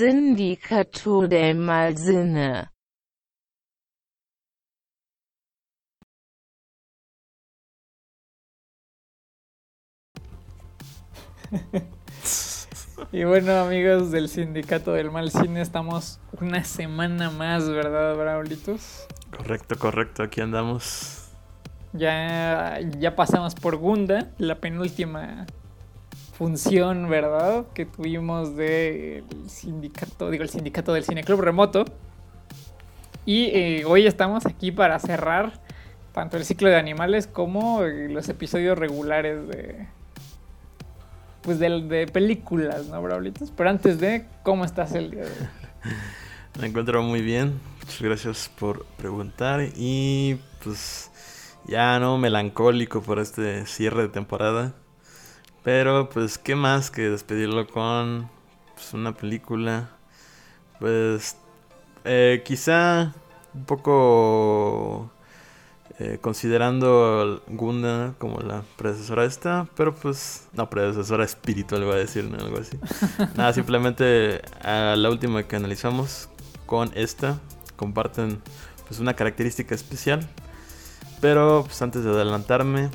sindicato del mal cine. Y bueno, amigos del Sindicato del Mal Cine, estamos una semana más, ¿verdad, Braulitos? Correcto, correcto, aquí andamos. Ya, ya pasamos por Gunda, la penúltima función, ¿verdad? Que tuvimos del sindicato, digo, el sindicato del Cine Club Remoto. Y eh, hoy estamos aquí para cerrar tanto el ciclo de animales como eh, los episodios regulares de, pues de, de películas, ¿no, Braulitos? Pero antes de, ¿cómo estás el día de hoy? Me encuentro muy bien, muchas gracias por preguntar y pues ya no melancólico por este cierre de temporada. Pero pues qué más que despedirlo con pues, una película. Pues eh, quizá un poco eh, considerando Gunda como la predecesora de esta, pero pues, no, predecesora espiritual, voy a decir, ¿no? algo así. Nada, simplemente a la última que analizamos con esta, comparten pues una característica especial. Pero pues antes de adelantarme,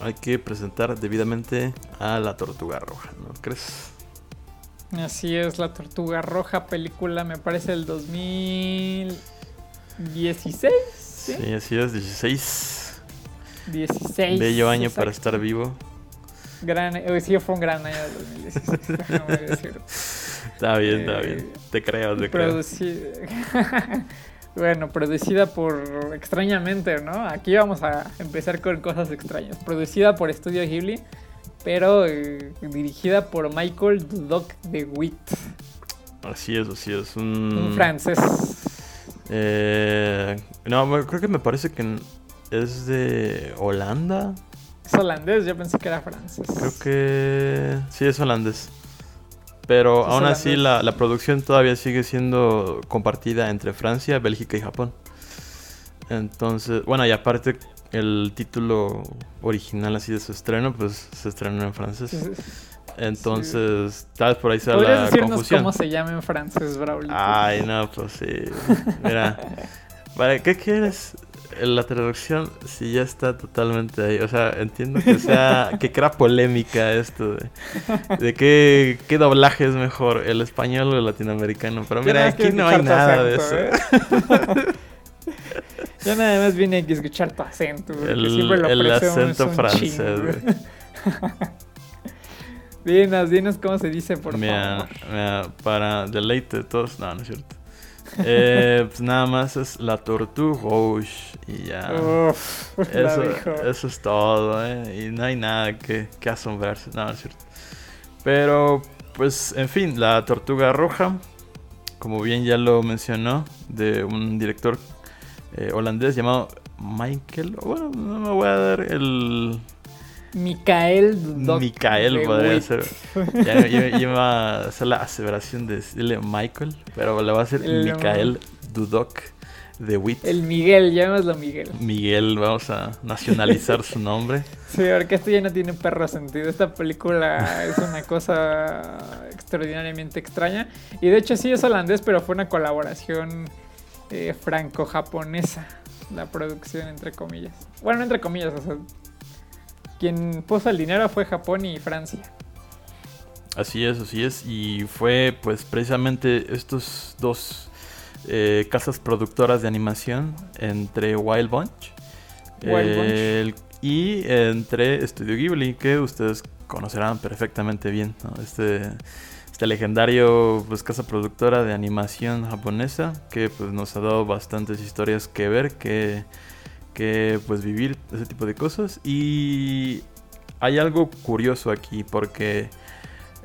hay que presentar debidamente a la tortuga roja, ¿no crees? Así es, La Tortuga Roja, película, me parece del 2016. ¿sí? Sí, así es, 16. 16. Bello año para exacto. estar vivo. Gran, eh, sí, fue un gran año del 2016, déjame decirlo. Está bien, está Eh, bien. Te creo, te creo. Bueno, producida por. extrañamente, ¿no? Aquí vamos a empezar con cosas extrañas. Producida por Studio Ghibli, pero eh, dirigida por Michael Dudok de Witt, Así es, así es. Un, un francés. Eh, no, creo que me parece que es de Holanda. Es holandés, yo pensé que era francés. Creo que sí es holandés. Pero aún así la, la producción todavía sigue siendo compartida entre Francia, Bélgica y Japón. Entonces, bueno, y aparte el título original así de su estreno, pues se estrenó en francés. Sí. Entonces, tal vez por ahí sea ¿Podrías la decirnos confusión. cómo se llama en francés, Braulio? Ay, no, pues sí. Mira, ¿para qué quieres la traducción si ya está totalmente ahí? O sea, entiendo que sea que crea polémica esto de, de qué, qué doblaje es mejor, el español o el latinoamericano. Pero mira, aquí no hay nada de eso. ¿eh? Yo nada más vine aquí a escuchar tu acento, El- lo el acento francés. Dinos, dinos cómo se dice, por Mira, favor. mira, para deleite de todos, no, no es cierto. Eh, pues nada más es la tortuga Rouge y ya. Uf, Eso, eso es todo, ¿eh? Y no hay nada que, que asombrarse. No, no es cierto. Pero, pues, en fin, La Tortuga Roja, como bien ya lo mencionó, de un director eh, holandés llamado Michael. Bueno, no me voy a dar el. Micael Dudok Micael podría ser. Ya, ya- ya iba a hacer la aseveración de decirle Michael, pero le va a hacer El- Micael Dudok de Witt. El Miguel, llamémoslo Miguel. Miguel, vamos a nacionalizar su nombre. Sí, porque esto ya no tiene perro sentido. Esta película es una cosa extraordinariamente extraña. Y de hecho sí es holandés, pero fue una colaboración eh, franco-japonesa. La producción, entre comillas. Bueno, no entre comillas, o sea, quien puso el dinero fue Japón y Francia. Así es, así es. Y fue pues precisamente estos dos eh, casas productoras de animación entre Wild Bunch, Wild Bunch. y entre Studio Ghibli, que ustedes conocerán perfectamente bien. ¿no? Este, este legendario pues, casa productora de animación japonesa que pues, nos ha dado bastantes historias que ver, que, que pues vivir ese tipo de cosas. Y hay algo curioso aquí porque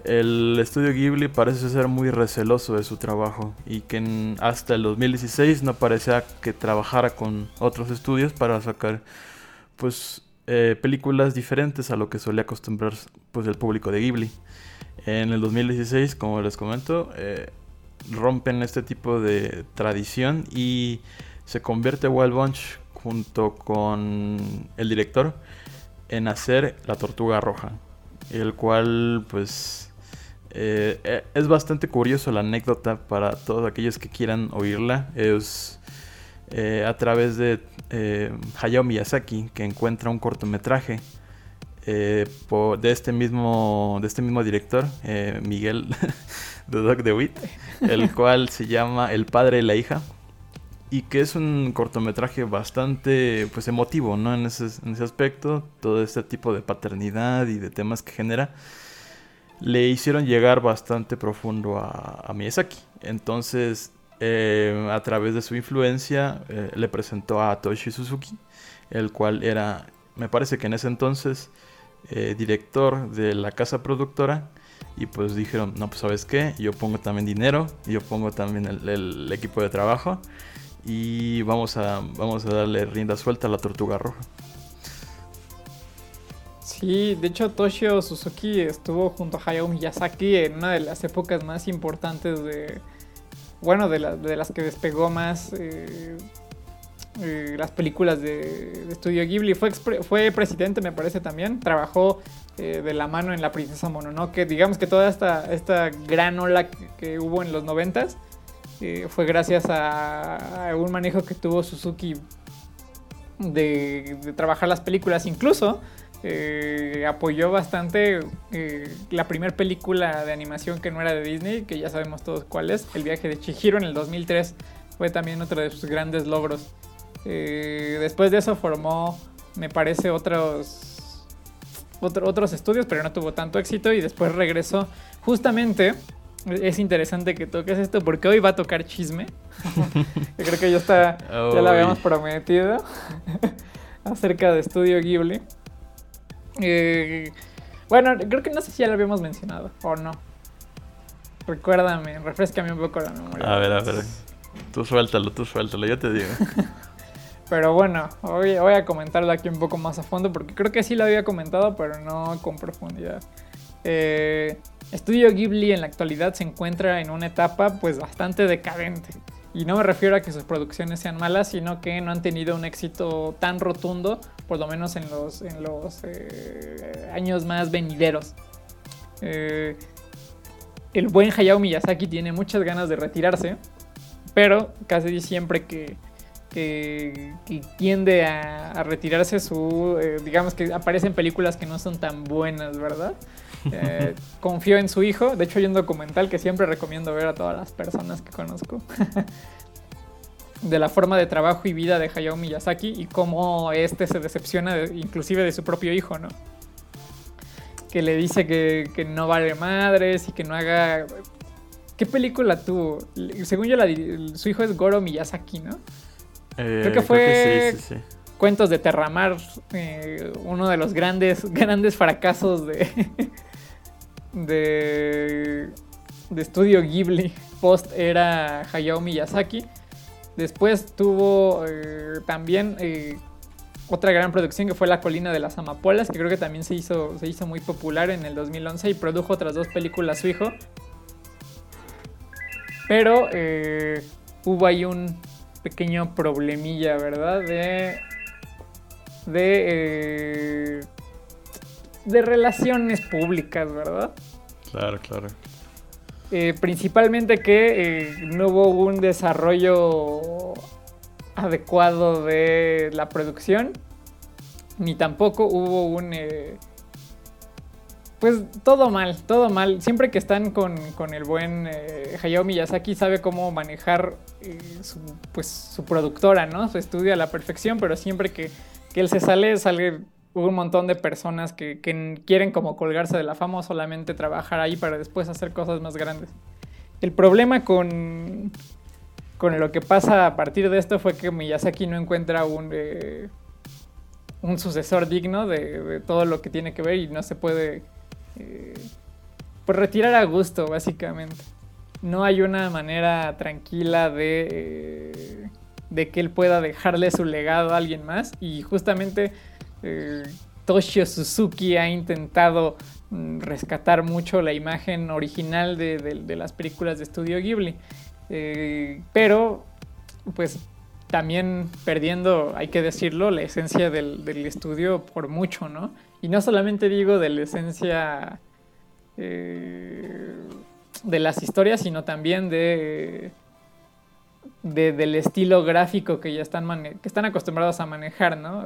el estudio Ghibli parece ser muy receloso de su trabajo y que hasta el 2016 no parecía que trabajara con otros estudios para sacar pues eh, películas diferentes a lo que solía acostumbrar pues el público de Ghibli. En el 2016, como les comento, eh, rompen este tipo de tradición y se convierte Wild Bunch junto con el director en hacer La Tortuga Roja, el cual pues eh, eh, es bastante curioso la anécdota para todos aquellos que quieran oírla. Es eh, a través de Hayao Miyazaki que encuentra un cortometraje de, este mismo, de este mismo director, Miguel de Doc DeWitt, el cual se llama El padre y la hija. Y que es un cortometraje bastante pues emotivo, ¿no? En ese, en ese aspecto, todo este tipo de paternidad y de temas que genera le hicieron llegar bastante profundo a, a Miyazaki. Entonces, eh, a través de su influencia, eh, le presentó a Toshi Suzuki, el cual era, me parece que en ese entonces, eh, director de la casa productora. Y pues dijeron, no, pues sabes qué, yo pongo también dinero, yo pongo también el, equipo de trabajo y vamos a, vamos a darle rienda suelta a la tortuga roja. Sí, de hecho Toshio Suzuki estuvo junto a Hayao Miyazaki en una de las épocas más importantes de, bueno, de, las que despegó más eh, eh, las películas de, Studio Ghibli. Fue, fue presidente, me parece también. Trabajó eh, de la mano en La Princesa Mononoke. Digamos que toda esta, esta gran ola que, hubo en los noventas fue gracias a, un manejo que tuvo Suzuki de, trabajar las películas. Incluso eh, apoyó bastante eh, la primera película de animación que no era de Disney, que ya sabemos todos cuál es, El viaje de Chihiro en el 2003. Fue también otro de sus grandes logros. Eh, después de eso formó, me parece, otros, otros estudios, pero no tuvo tanto éxito y después regresó. Justamente, es interesante que toques esto porque hoy va a tocar chisme. Yo creo que ya está, ya lo habíamos prometido acerca de Estudio Ghibli. Eh, bueno, creo que no sé si ya lo habíamos mencionado o no. Recuérdame, refrescame un poco la memoria. A ver, a ver. Tú suéltalo, tú suéltalo, yo te digo. pero bueno, voy, voy, a comentarlo aquí un poco más a fondo porque creo que sí lo había comentado, pero no con profundidad. Eh, Estudio Ghibli en la actualidad se encuentra en una etapa pues bastante decadente. Y no me refiero a que sus producciones sean malas, sino que no han tenido un éxito tan rotundo, por lo menos en los, en los eh, años más venideros. Eh, el buen Hayao Miyazaki tiene muchas ganas de retirarse, pero casi siempre que, que, tiende a, retirarse su, eh, digamos que aparecen películas que no son tan buenas, ¿verdad? Eh, confío en su hijo. De hecho, hay un documental que siempre recomiendo ver a todas las personas que conozco. de la forma de trabajo y vida de Hayao Miyazaki y cómo este se decepciona inclusive de su propio hijo, ¿no? Que le dice que, no vale madres y que no haga... ¿Qué película tuvo? Según yo, su hijo es Goro Miyazaki, ¿no? Eh, creo que fue Cuentos de Terramar, eh, uno de los grandes, grandes fracasos de, de, de estudio Ghibli. Post era Hayao Miyazaki. Después tuvo eh, también eh, otra gran producción que fue La colina de las amapolas, que creo que también se hizo, se hizo muy popular en el 2011 y produjo otras dos películas su hijo. Pero eh, hubo ahí un pequeño problemilla, ¿verdad? De... De de relaciones públicas, ¿verdad? Claro, claro. Eh, principalmente que eh, no hubo un desarrollo adecuado de la producción, ni tampoco hubo un... Eh, pues todo mal, todo mal. Siempre que están con, el buen Hayao Miyazaki sabe cómo manejar su, pues, su productora, ¿no? Su estudio a la perfección, pero siempre que, que él se sale, sale hubo un montón de personas que, quieren como colgarse de la fama o solamente trabajar ahí para después hacer cosas más grandes. El problema con, con lo que pasa a partir de esto fue que Miyazaki no encuentra un, eh, un sucesor digno de, todo lo que tiene que ver y no se puede eh, pues retirar a gusto, básicamente. No hay una manera tranquila de, eh, de que él pueda dejarle su legado a alguien más y justamente eh, Toshio Suzuki ha intentado mm, rescatar mucho la imagen original de, las películas de estudio Ghibli. Eh, pero, pues, también perdiendo, hay que decirlo, la esencia del, estudio por mucho, ¿no? Y no solamente digo de la esencia eh, de las historias, sino también de, de, del estilo gráfico que ya están, que están acostumbrados a manejar, ¿no?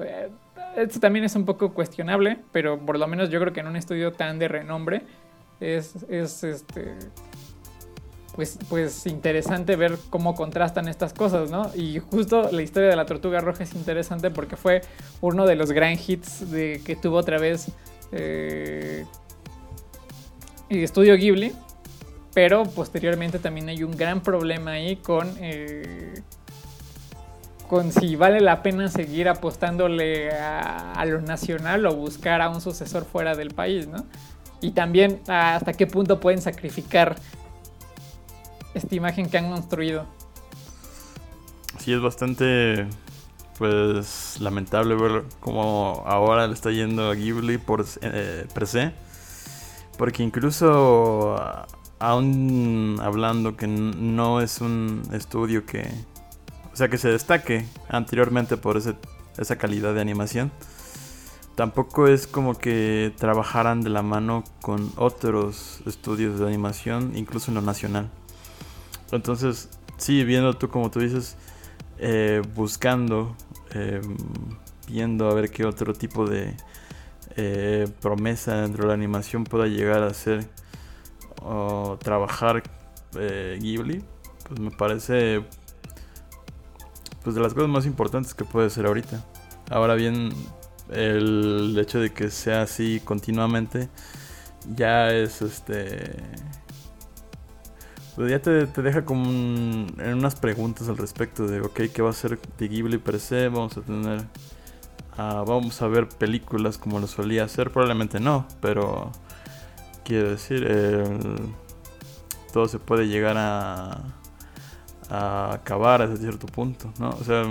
Esto también es un poco cuestionable, pero por lo menos yo creo que en un estudio tan de renombre es, es este, pues, pues interesante ver cómo contrastan estas cosas, ¿no? Y justo la historia de la tortuga roja es interesante porque fue uno de los gran hits de, que tuvo otra vez eh, Estudio Ghibli, pero posteriormente también hay un gran problema ahí con, eh, con si vale la pena seguir apostándole a, lo nacional o buscar a un sucesor fuera del país, ¿no? Y también hasta qué punto pueden sacrificar esta imagen que han construido. Sí, es bastante pues lamentable ver cómo ahora le está yendo a Ghibli por eh, per se. Porque incluso aún hablando que no es un estudio que... O sea, que se destaque anteriormente por ese, esa calidad de animación. Tampoco es como que trabajaran de la mano con otros estudios de animación, incluso en lo nacional. Entonces, sí, viendo tú como tú dices, eh, buscando, eh, viendo a ver qué otro tipo de eh, promesa dentro de la animación pueda llegar a ser o trabajar Ghibli, pues me parece pues de las cosas más importantes que puede ser ahorita. Ahora bien, el hecho de que sea así continuamente ya es este pues ya te, deja como en unas preguntas al respecto de, ok, ¿qué va a ser de Ghibli per se? Vamos a tener, uh, vamos a ver películas como lo solía hacer, probablemente no, pero quiero decir, todo se puede llegar a, a acabar hasta cierto punto, ¿no? O sea,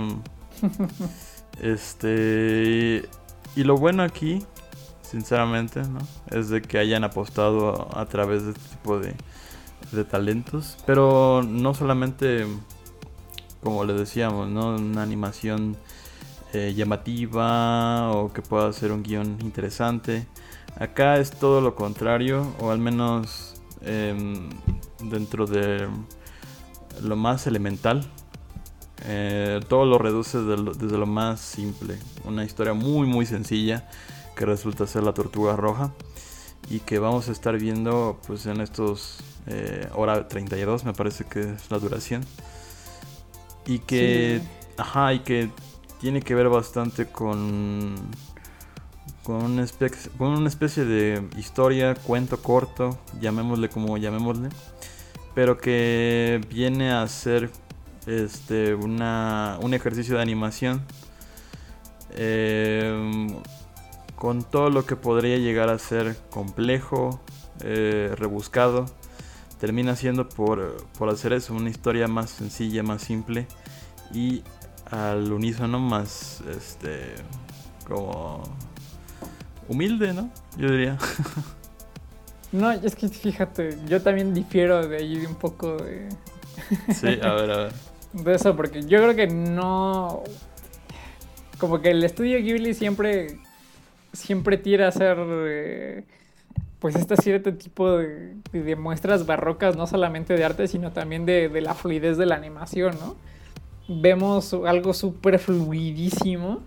este, y lo bueno aquí, sinceramente, ¿no? Es de que hayan apostado a través de este tipo de de talentos, pero no solamente, como le decíamos, ¿no? una animación eh, llamativa o que pueda ser un guion interesante. Acá es todo lo contrario, o al menos em, dentro de lo más elemental. Eh, todo lo reduce desde lo más simple. Una historia muy muy sencilla que resulta ser la tortuga roja y que vamos a estar viendo pues en estos eh, hora 32 me parece que es la duración. Y que, ajá, y que tiene que ver bastante con, con, una especie, con una especie de historia, cuento corto, llamémosle como llamémosle, pero que viene a ser este, una, un ejercicio de animación. Eh, con todo lo que podría llegar a ser complejo, eh, rebuscado, termina siendo por, por hacer eso, una historia más sencilla, más simple y al unísono más, este, como humilde, ¿no? Yo diría. No, es que fíjate, yo también difiero de ahí un poco de... Sí, a ver, a ver. De eso, porque yo creo que no... Como que el estudio Ghibli siempre... Siempre tira a hacer... Eh, pues este cierto tipo de, de, muestras barrocas, no solamente de arte, sino también de, de la fluidez de la animación, ¿no? Vemos algo súper fluidísimo,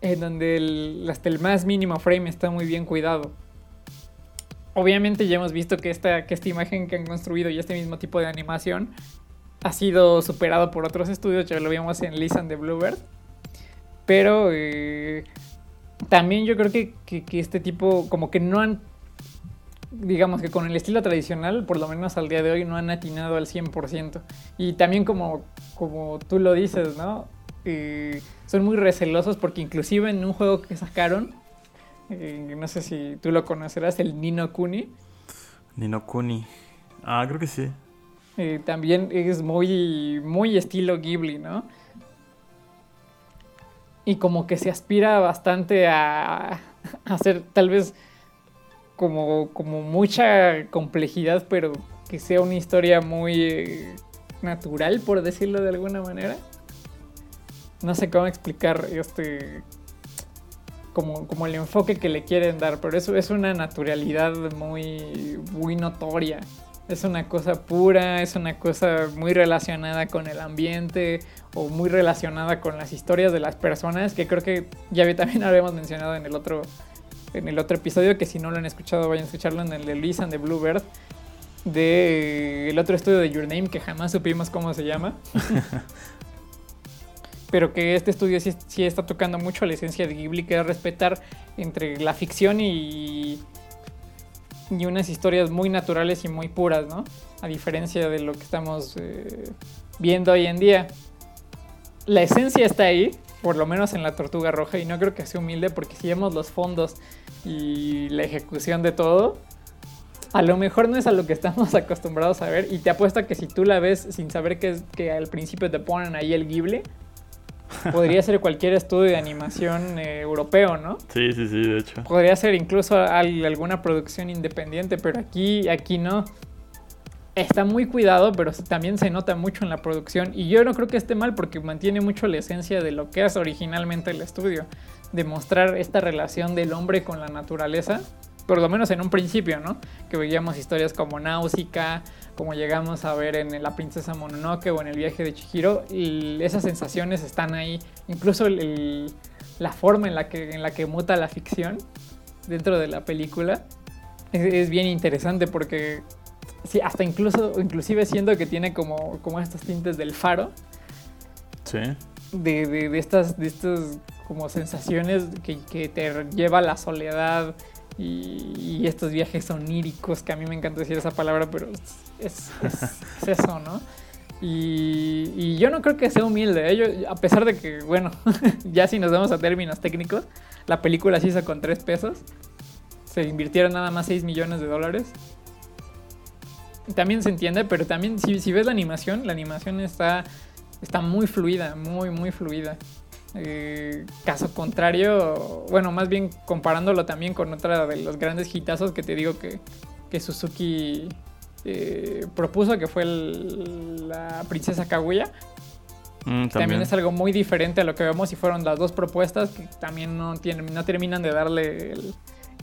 en donde el, hasta el más mínimo frame está muy bien cuidado. Obviamente ya hemos visto que esta, que esta imagen que han construido y este mismo tipo de animación ha sido superado por otros estudios, ya lo vimos en Listen de Bluebird, pero... Eh, también yo creo que, que, este tipo, como que no han, digamos que con el estilo tradicional, por lo menos al día de hoy, no han atinado al 100%. Y también como, como tú lo dices, ¿no? Eh, son muy recelosos porque inclusive en un juego que sacaron, eh, no sé si tú lo conocerás, el Nino Kuni. Nino Kuni. Ah, creo que sí. Eh, también es muy, muy estilo Ghibli, ¿no? y como que se aspira bastante a, hacer tal vez como, como mucha complejidad, pero que sea una historia muy natural, por decirlo de alguna manera. no sé cómo explicar este como, como el enfoque que le quieren dar, pero eso es una naturalidad muy, muy notoria. Es una cosa pura, es una cosa muy relacionada con el ambiente o muy relacionada con las historias de las personas, que creo que ya también habíamos mencionado en el otro en el otro episodio, que si no lo han escuchado vayan a escucharlo en el de Lisa and the Bluebird, de el otro estudio de Your Name, que jamás supimos cómo se llama. pero que este estudio sí, está tocando mucho la esencia de Ghibli, que es respetar entre la ficción y, y unas historias muy naturales y muy puras, ¿no? A diferencia de lo que estamos eh, viendo hoy en día. La esencia está ahí, por lo menos en la Tortuga Roja, y no creo que sea humilde porque si vemos los fondos y la ejecución de todo, a lo mejor no es a lo que estamos acostumbrados a ver, y te apuesto que si tú la ves sin saber que, que al principio te ponen ahí el Ghibli, Podría ser cualquier estudio de animación eh, europeo, ¿no? Sí, sí, sí, de hecho. Podría ser incluso alguna producción independiente, pero aquí, aquí no. Está muy cuidado, pero también se nota mucho en la producción. Y yo no creo que esté mal porque mantiene mucho la esencia de lo que es originalmente el estudio. De mostrar esta relación del hombre con la naturaleza. Por lo menos en un principio, ¿no? Que veíamos historias como Náusica, como llegamos a ver en La Princesa Mononoke o en El viaje de Chihiro, y esas sensaciones están ahí. Incluso la forma en la, que, en la que muta la ficción dentro de la película es, bien interesante porque sí, hasta incluso, inclusive siendo que tiene como, como estos tintes del faro. Sí. De, estas, de estas como sensaciones que, que te lleva a la soledad, y, estos viajes oníricos, que a mí me encanta decir esa palabra, pero es, eso, ¿no? Y, yo no creo que sea humilde, ¿eh? a pesar de que, bueno, ya si nos vamos a términos técnicos, la película se hizo con 3 pesos, se invirtieron nada más 6 millones de dólares. También se entiende, pero también si, si ves la animación, la animación está, está muy fluida, muy, muy fluida. Eh, caso contrario, bueno, más bien comparándolo también con otra de los grandes hitazos que te digo que, que Suzuki eh, propuso, que fue la Princesa Kaguya. Mm, también. es algo muy diferente a lo que vemos y fueron las dos propuestas que también no, tienen, no terminan de darle el,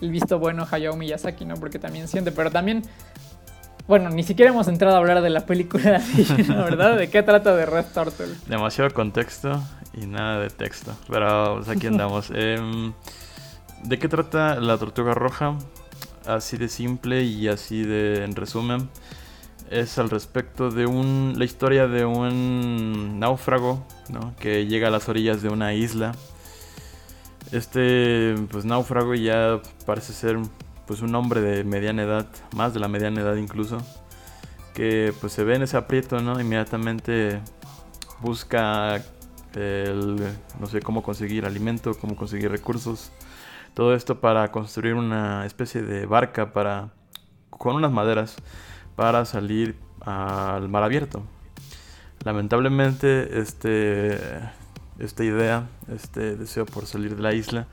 el visto bueno a Hayao Miyazaki, ¿no? Porque también siente, pero también bueno, ni siquiera hemos entrado a hablar de la película, ¿la verdad? ¿De qué trata de Red Turtle? Demasiado contexto y nada de texto. Pero pues, aquí andamos. Em, ¿De qué trata la tortuga roja? Así de simple y así de en resumen. Es al respecto de un, la historia de un náufrago ¿no? que llega a las orillas de una isla. Este pues náufrago ya parece ser pues un hombre de mediana edad, más de la mediana edad incluso, que pues se ve en ese aprieto, ¿no? Inmediatamente busca el, no sé, cómo conseguir alimento, cómo conseguir recursos, todo esto para construir una especie de barca para, con unas maderas, para salir al mar abierto. Lamentablemente, este, esta idea, este deseo por salir de la isla,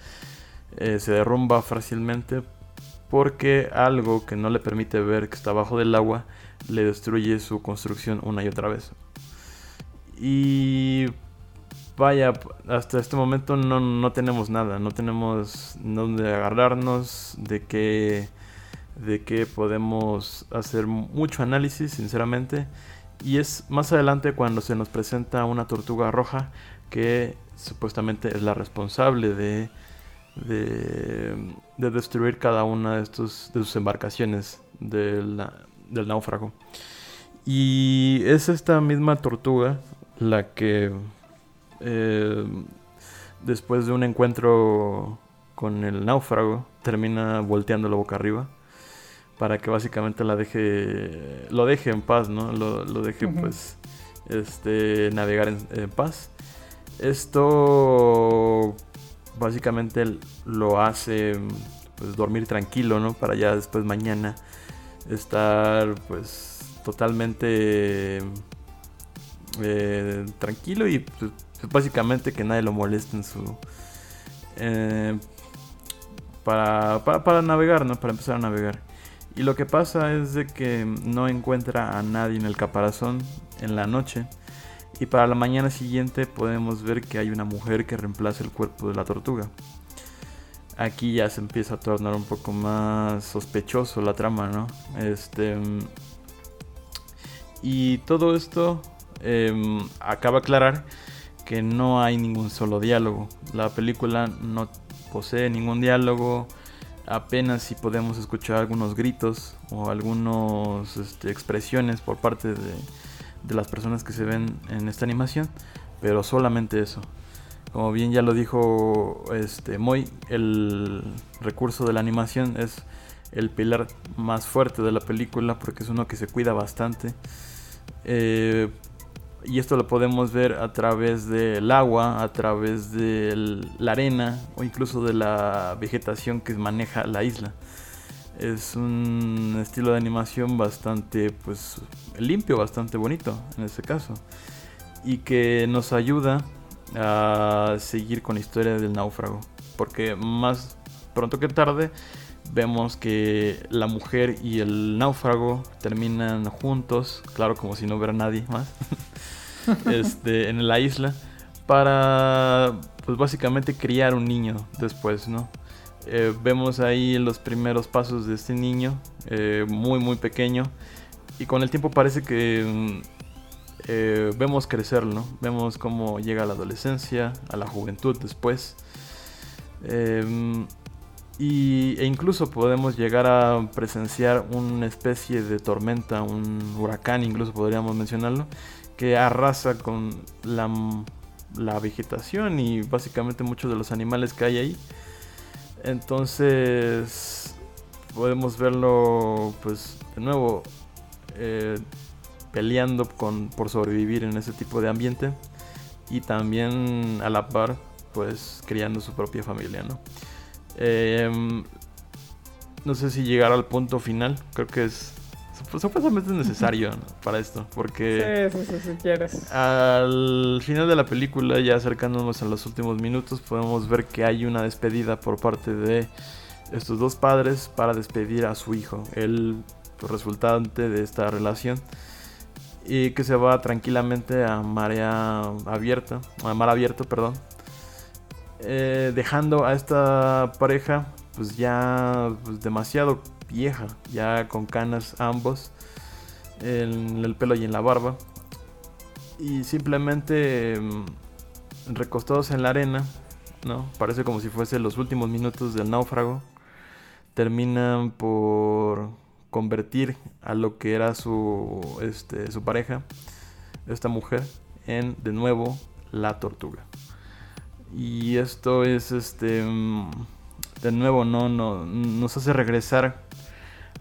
eh, se derrumba fácilmente porque algo que no le permite ver que está abajo del agua le destruye su construcción una y otra vez. Y vaya, hasta este momento no, tenemos nada, no tenemos dónde agarrarnos, de qué, de qué podemos hacer mucho análisis, sinceramente. Y es más adelante cuando se nos presenta una tortuga roja que supuestamente es la responsable de de, destruir cada una de, estos, de sus embarcaciones del, náufrago. Y es esta misma tortuga la que eh, después de un encuentro con el náufrago termina volteándolo boca arriba para que básicamente la deje lo deje en paz no lo, deje pues este navegar en, en, paz. Esto básicamente lo hace pues dormir tranquilo, ¿no? Para ya después mañana estar pues totalmente eh, tranquilo y pues, básicamente que nadie lo moleste en su... Eh, para, para, navegar, ¿no? Para empezar a navegar. Y lo que pasa es de que no encuentra a nadie en el caparazón en la noche. Y para la mañana siguiente podemos ver que hay una mujer que reemplaza el cuerpo de la tortuga. Aquí ya se empieza a tornar un poco más sospechoso la trama, ¿no? Este. Y todo esto em, acaba aclarar que no hay ningún solo diálogo. La película no posee ningún diálogo. Apenas si podemos escuchar algunos gritos o algunas este, expresiones por parte de, las personas que se ven en esta animación. Pero solamente eso. Como bien ya lo dijo este Moy, el recurso de la animación es el pilar más fuerte de la película porque es uno que se cuida bastante. Eh, y esto lo podemos ver a través del agua, a través de la arena o incluso de la vegetación que maneja la isla. Es un estilo de animación bastante pues limpio, bastante bonito en este caso. Y que nos ayuda a seguir con la historia del náufrago. Porque más pronto que tarde vemos que la mujer y el náufrago terminan juntos, claro, como si no hubiera nadie más, este, en la isla, para, pues básicamente criar un niño después, ¿no? Eh, vemos ahí los primeros pasos de este niño, eh, muy, muy pequeño, y con el tiempo parece que mm, eh, vemos crecerlo, Vemos cómo llega a la adolescencia, a la juventud después. Y, e incluso podemos llegar a presenciar una especie de tormenta, un huracán, incluso podríamos mencionarlo, que arrasa con la, la vegetación y básicamente muchos de los animales que hay ahí. Entonces podemos verlo, pues de nuevo, eh, peleando con, por sobrevivir en ese tipo de ambiente y también a la par pues criando su propia familia, ¿no? Em, no sé si llegar al punto final, creo que es supuestamente necesario para esto, porque sí, sí, si quieres. al final de la película, ya acercándonos a los últimos minutos, podemos ver que hay una despedida por parte de estos dos padres para despedir a su hijo, el resultante de esta relación y que se va tranquilamente a marea abierta, a mar abierto, perdón, eh, dejando a esta pareja pues ya pues, demasiado vieja, ya con canas ambos en el pelo y en la barba y simplemente mm, recostados en la arena, ¿no? Parece como si fuese los últimos minutos del náufrago. Terminan por convertir a lo que era su, este, su pareja, esta mujer, en de nuevo la tortuga. Y esto es este mm, de nuevo no, no nos hace regresar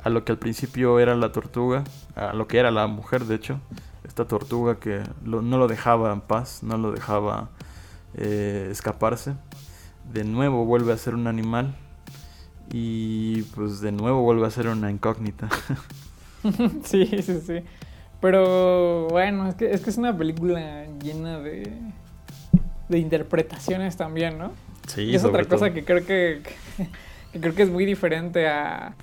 a lo que al principio era la tortuga, a lo que era la mujer de hecho, esta tortuga que no lo dejaba en paz, no lo dejaba eh, escaparse. De nuevo vuelve a ser un animal y pues de nuevo vuelve a ser una incógnita. sí, sí, sí. Pero bueno, es que, es que es una película llena de, de interpretaciones también, ¿no? Sí, y es otra cosa que creo que, que, creo que es muy diferente a,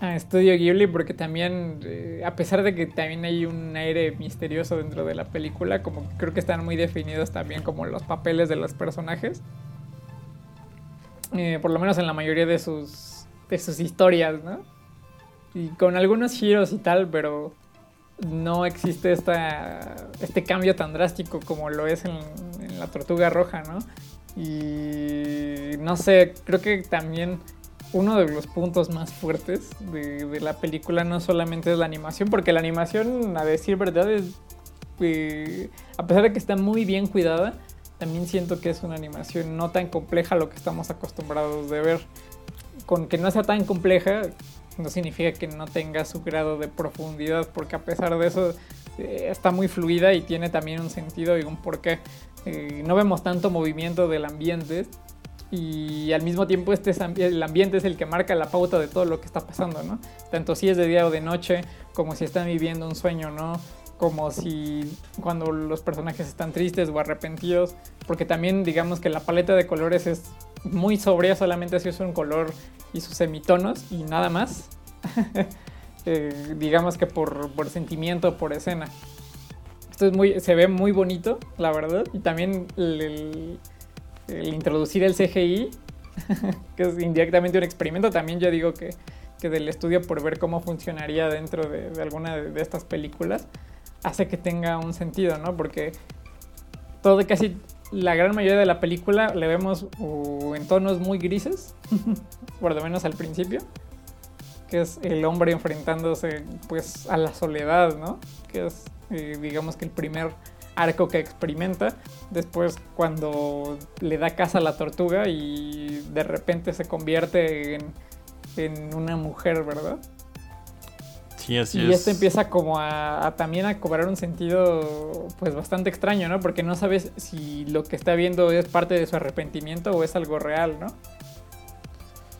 a Studio Ghibli porque también, eh, a pesar de que también hay un aire misterioso dentro de la película, como creo que están muy definidos también como los papeles de los personajes. Eh, por lo menos en la mayoría de sus, de sus historias, ¿no? Y con algunos giros y tal, pero no existe esta, este cambio tan drástico como lo es en, la tortuga roja, ¿no? Y no sé, creo que también uno de los puntos más fuertes de, la película no solamente es la animación, porque la animación, a decir verdad, es, eh, a pesar de que está muy bien cuidada, también siento que es una animación no tan compleja a lo que estamos acostumbrados de ver. Con que no sea tan compleja no significa que no tenga su grado de profundidad, porque a pesar de eso eh, está muy fluida y tiene también un sentido y un porqué. Eh, no vemos tanto movimiento del ambiente y al mismo tiempo este el ambiente es el que marca la pauta de todo lo que está pasando, ¿no? Tanto si es de día o de noche, como si están viviendo un sueño, ¿no? como si cuando los personajes están tristes o arrepentidos, porque también digamos que la paleta de colores es muy sobria, solamente si usa un color y sus semitonos y nada más. Eh, digamos que por, por sentimiento, por escena. esto es muy, se ve muy bonito, la verdad. Y también el, el- el introducir el CGI, que es indirectamente un experimento, también yo digo que, que del estudio por ver cómo funcionaría dentro de, de alguna de, de estas películas, hace que tenga un sentido, ¿no? Porque todo, casi la gran mayoría de la película le vemos uh, en tonos muy grises, por lo menos al principio, que es el hombre enfrentándose pues a la soledad, ¿no? Que es eh, digamos que el primer arco que experimenta. Después cuando le da casa a la tortuga y de repente se convierte en, en una mujer, ¿verdad? Sí, así y es. esto empieza como a, a también a cobrar un sentido pues bastante extraño, ¿no? Porque no sabes si lo que está viendo es parte de su arrepentimiento o es algo real, ¿no?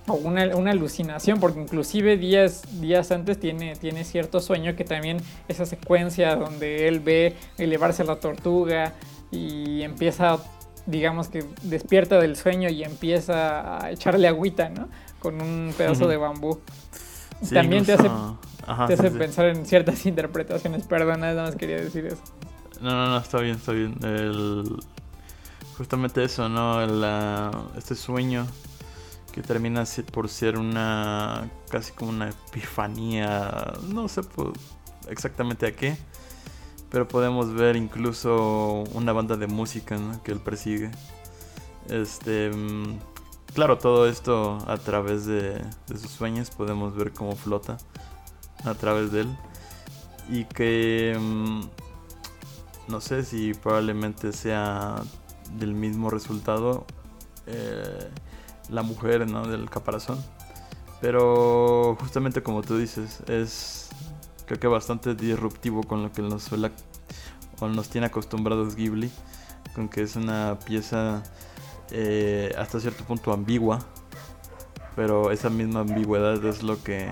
O una, una alucinación, porque inclusive días, días antes tiene, tiene cierto sueño que también esa secuencia donde él ve elevarse la tortuga y empieza, digamos que despierta del sueño y empieza a echarle agüita, ¿no? Con un pedazo de bambú. Sí, también te hace Ajá, te hace sí. pensar en ciertas interpretaciones. Perdón, nada más quería decir eso. No, no, no, está bien, está bien. El... Justamente eso, ¿no? La- Este sueño que termina por ser una... casi como una epifanía, no sé exactamente a qué, pero podemos ver incluso una banda de música ¿no? que él persigue. Este... mm, Claro, todo esto a través de, de sus sueños podemos ver cómo flota a través de él. Y que... mm, no sé si probablemente sea del mismo resultado eh, la mujer ¿no? del caparazón. Pero justamente como tú dices, es creo que bastante disruptivo con lo que nos suele o nos tiene acostumbrados Ghibli, con que es una pieza eh, hasta cierto punto ambigua, pero esa misma ambigüedad es lo que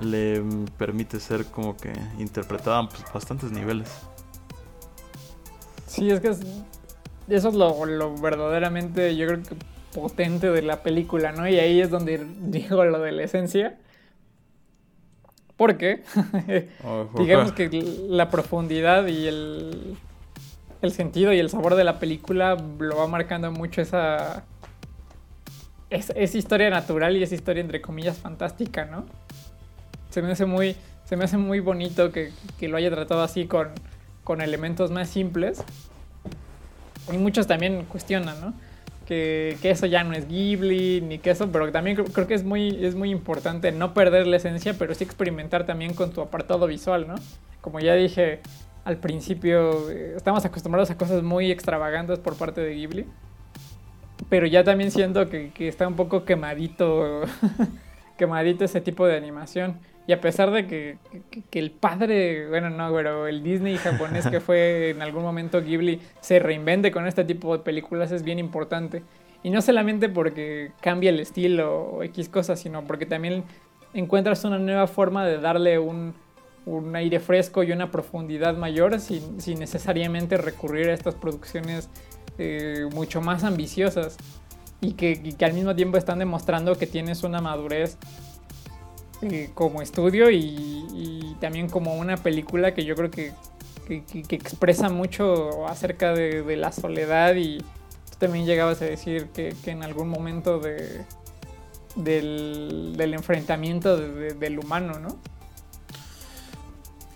le permite ser como que interpretada a pues, bastantes niveles. Sí, es que es- eso es lo, lo verdaderamente, yo creo que potente de la película, ¿no? Y ahí es donde digo lo de la esencia. Porque, digamos que la profundidad y el, el sentido y el sabor de la película lo va marcando mucho esa, es, esa historia natural y esa historia entre comillas fantástica, ¿no? Se me hace muy, se me hace muy bonito que, que lo haya tratado así con, con elementos más simples. Y muchos también cuestionan, ¿no? Que, que eso ya no es Ghibli, ni que eso, pero también creo, que es muy, es muy importante no perder la esencia, pero sí experimentar también con tu apartado visual, ¿no? Como ya dije al principio, eh, estamos acostumbrados a cosas muy extravagantes por parte de Ghibli, pero ya también siento que, que está un poco quemadito, quemadito ese tipo de animación. Y a pesar de que, que- que el padre, bueno, no, pero el Disney japonés que fue en algún momento Ghibli se reinvente con este tipo de películas es bien importante. Y no solamente porque cambia el estilo o X cosas, sino porque también encuentras una nueva forma de darle un, un aire fresco y una profundidad mayor sin, sin necesariamente recurrir a estas producciones eh, mucho más ambiciosas y que, y que al mismo tiempo están demostrando que tienes una madurez eh, como estudio y, también como una película que yo creo que, que- expresa mucho acerca de, la soledad y tú también llegabas a decir que, en algún momento de, del, enfrentamiento de- de- del humano, ¿no?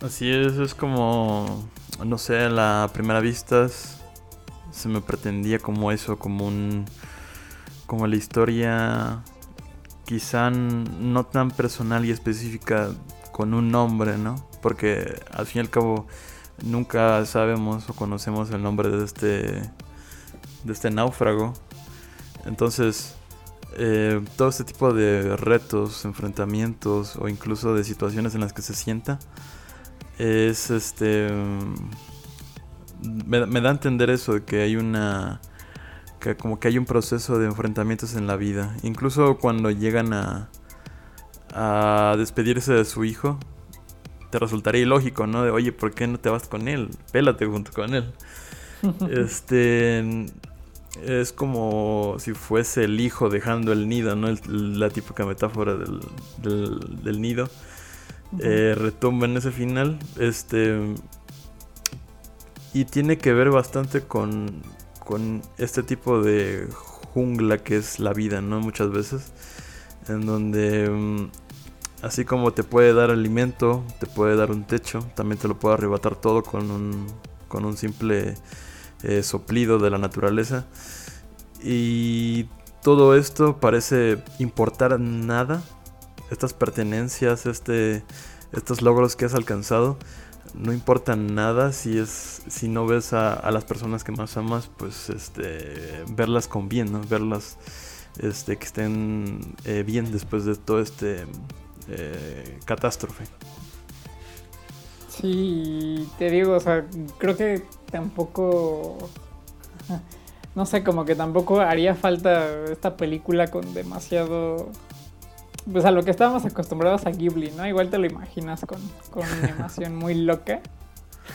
Así es, es como, no sé, a la primera vista se me pretendía como eso, como un, como la historia quizá no tan personal y específica con un nombre, ¿no? Porque al fin y al cabo nunca sabemos o conocemos el nombre de este, de este náufrago. Entonces, eh, todo este tipo de retos, enfrentamientos o incluso de situaciones en las que se sienta es este mm, me da a entender eso de que hay una que como que hay un proceso de enfrentamientos en la vida. Incluso cuando llegan a a despedirse de su hijo te resultaría ilógico no de oye por qué no te vas con él pélate junto con él este es como si fuese el hijo dejando el nido no El- la típica metáfora del, del, del nido. Eh, retumba en ese final. Este. y tiene que ver bastante con, con este tipo de jungla que es la vida, ¿no? Muchas veces. En donde mm, así como te puede dar alimento, te puede dar un techo, también te lo puede arrebatar todo con un, con un simple eh, soplido de la naturaleza. Y todo esto parece importar nada. Estas pertenencias, este, estos logros que has alcanzado, no importan nada si es si no ves a, las personas que más amas, pues este verlas con bien, ¿no? Verlas este que estén eh, bien después de todo este eh, catástrofe. Sí, te digo, o sea, creo que tampoco no sé, como que tampoco haría falta esta película con demasiado... Pues a lo que estábamos acostumbrados a Ghibli, ¿no? Igual te lo imaginas con, con animación muy loca.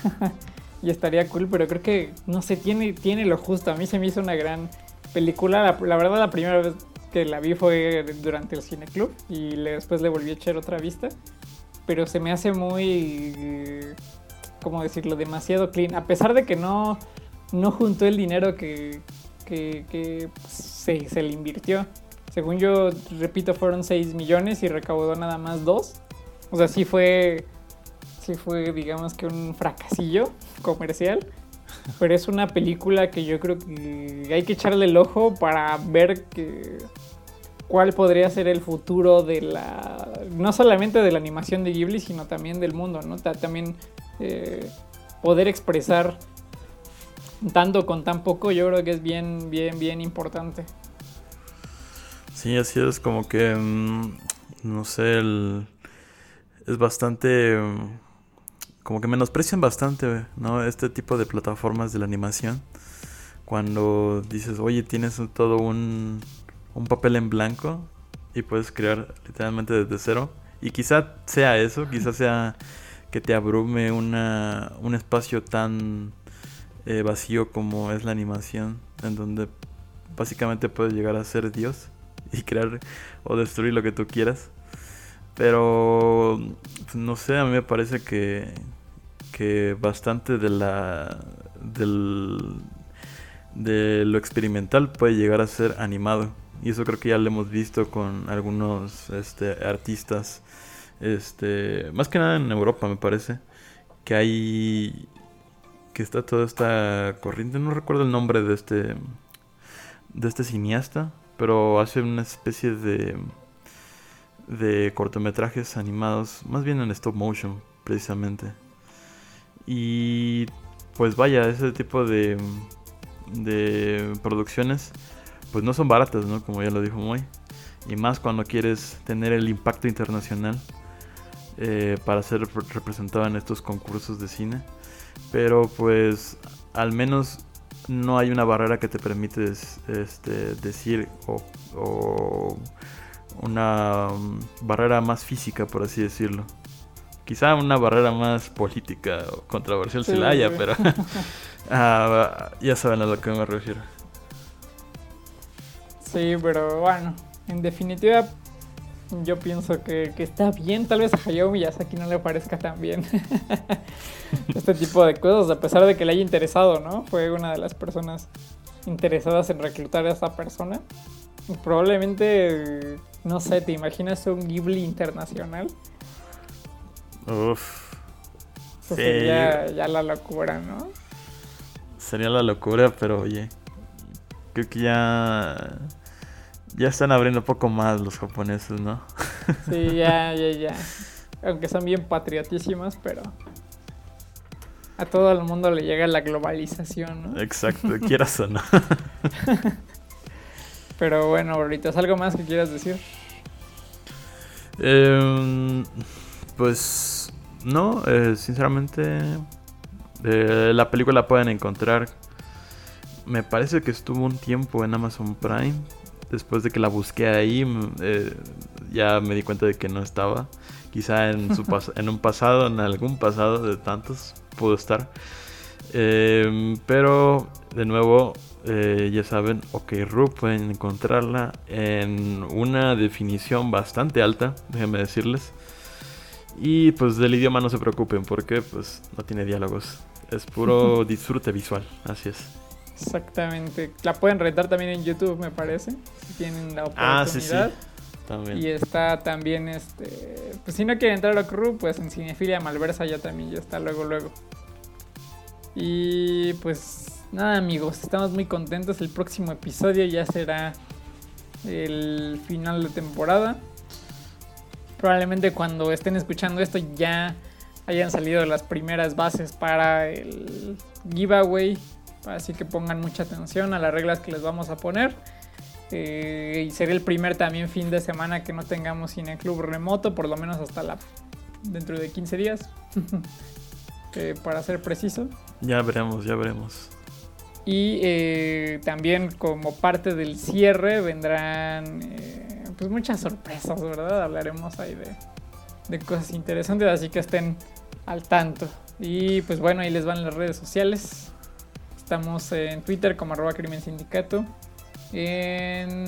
y estaría cool, pero creo que, no sé, tiene, tiene lo justo. A mí se me hizo una gran película. La, verdad, la primera vez que la vi fue durante el cineclub y después le volví a echar otra vista. Pero se me hace muy, ¿cómo decirlo? Demasiado clean. A pesar de que no no juntó el dinero que, que, se, le invirtió. Según yo, repito, fueron 6 millones y recaudó nada más 2. O sea, sí fue, sí fue, digamos que un fracasillo comercial. Pero es una película que yo creo que hay que echarle el ojo para ver que, cuál podría ser el futuro de la... No solamente de la animación de Ghibli, sino también del mundo, ¿no? También eh, poder expresar tanto con tan poco, yo creo que es bien, bien, bien importante. Sí, así es, como que, mm, no sé, es bastante, como que menosprecian bastante, ¿no? Este tipo de plataformas de la animación. Cuando dices, oye, tienes todo un, un papel en blanco y puedes crear literalmente desde cero. Y quizá sea eso, quizá sea que te abrume una, un espacio tan eh, vacío como es la animación, en donde básicamente puedes llegar a ser Dios y crear o destruir lo que tú quieras. Pero pues, no sé, a mí me parece que, que bastante de la del, de lo experimental puede llegar a ser animado. Y eso creo que ya lo hemos visto con algunos este, artistas, este, más que nada en Europa me parece, que hay que está toda esta corriente. No recuerdo el nombre de este de este cineasta, pero hace una especie de de cortometrajes animados, más bien en stop motion, precisamente. Y pues vaya, ese tipo de de producciones pues no son baratas, ¿no? Como ya lo dijo Moy. Y más cuando quieres tener el impacto internacional eh, para ser representado en estos concursos de cine. Pero pues al menos no hay una barrera que te permite este, decir o, una barrera más física, por así decirlo. Quizá una barrera más política o controversial si la haya, pero ah, ya saben a lo que me refiero. Sí, pero bueno, en definitiva yo pienso que, está bien. Tal vez a Hayao Miyazaki no le parezca tan bien este tipo de cosas, a pesar de que le haya interesado, ¿no? Fue una de las personas interesadas en reclutar a esa persona. probablemente, no sé, ¿te imaginas un Ghibli internacional? Uf. Sería ya la locura, ¿no? Sería la locura, pero oye, creo que ya ya están abriendo un poco más los japoneses, ¿no? Sí, ya, ya, ya. Aunque son bien patriotísimos, pero a todo el mundo le llega la globalización, ¿no? Exacto, quieras o no. Pero bueno, ahorita ¿es algo más que quieras decir? Em, pues no, eh, sinceramente eh, la película la pueden encontrar. Me parece que estuvo un tiempo en Amazon Prime, después de que la busqué ahí, eh, ya me di cuenta de que no estaba. Quizá en, su en un pasado, en algún pasado de tantos, pudo estar. Em, pero, de nuevo, eh, ya saben, OK Ru pueden encontrarla en una definición bastante alta, déjenme decirles. Y pues del idioma no se preocupen porque pues no tiene diálogos. Es puro disfrute visual, así es. Exactamente. La pueden rentar también en YouTube, me parece. Si tienen la oportunidad. Ah, sí, sí. También. Y está también, este, pues si no quieren entrar a crew, pues en Cinefilia Malversa ya también ya está luego, luego. Y pues nada amigos, estamos muy contentos. El próximo episodio ya será el final de temporada. Probablemente cuando estén escuchando esto ya hayan salido las primeras bases para el giveaway. Así que pongan mucha atención a las reglas que les vamos a poner. Eh, y será el primer también fin de semana que no tengamos cineclub remoto, por lo menos hasta la dentro de 15 días. eh, para ser preciso. Ya veremos, ya veremos. Y eh, también como parte del cierre vendrán pues muchas sorpresas, ¿verdad? Hablaremos ahí de, de cosas interesantes, así que estén al tanto. Y pues bueno, ahí les van las redes sociales. Estamos en Twitter como arroba crimen sindicato. En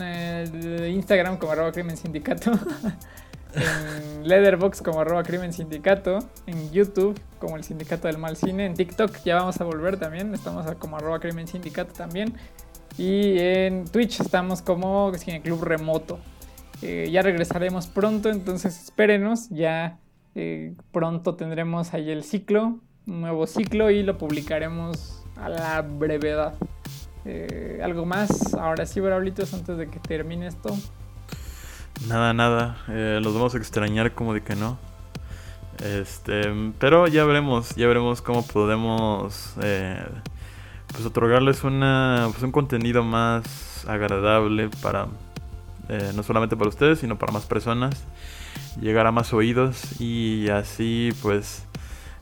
Instagram como arroba crimen sindicato. en Letterboxd como arroba crimen sindicato. En YouTube como el sindicato del mal cine. En TikTok ya vamos a volver también. Estamos como arroba crimen sindicato también. Y en Twitch estamos como Cine Club Remoto. Eh, ya regresaremos pronto, entonces espérenos. Ya eh, pronto tendremos ahí el ciclo, un nuevo ciclo y lo publicaremos a la brevedad. Eh, ¿Algo más? Ahora sí, Brablitos, antes de que termine esto. Nada, nada. Eh, los vamos a extrañar como de que no. Este, pero ya veremos, ya veremos cómo podemos eh, pues otorgarles una, pues un contenido más agradable para eh, no solamente para ustedes, sino para más personas, llegar a más oídos y así pues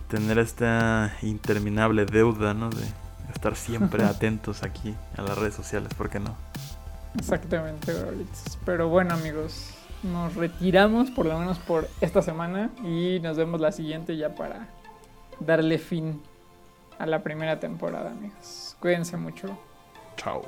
tener esta interminable deuda, ¿no? De estar siempre atentos aquí a las redes sociales, ¿por qué no? Exactamente. Pero bueno, amigos, nos retiramos por lo menos por esta semana y nos vemos la siguiente ya para darle fin a la primera temporada, amigos. Cuídense mucho. Chao.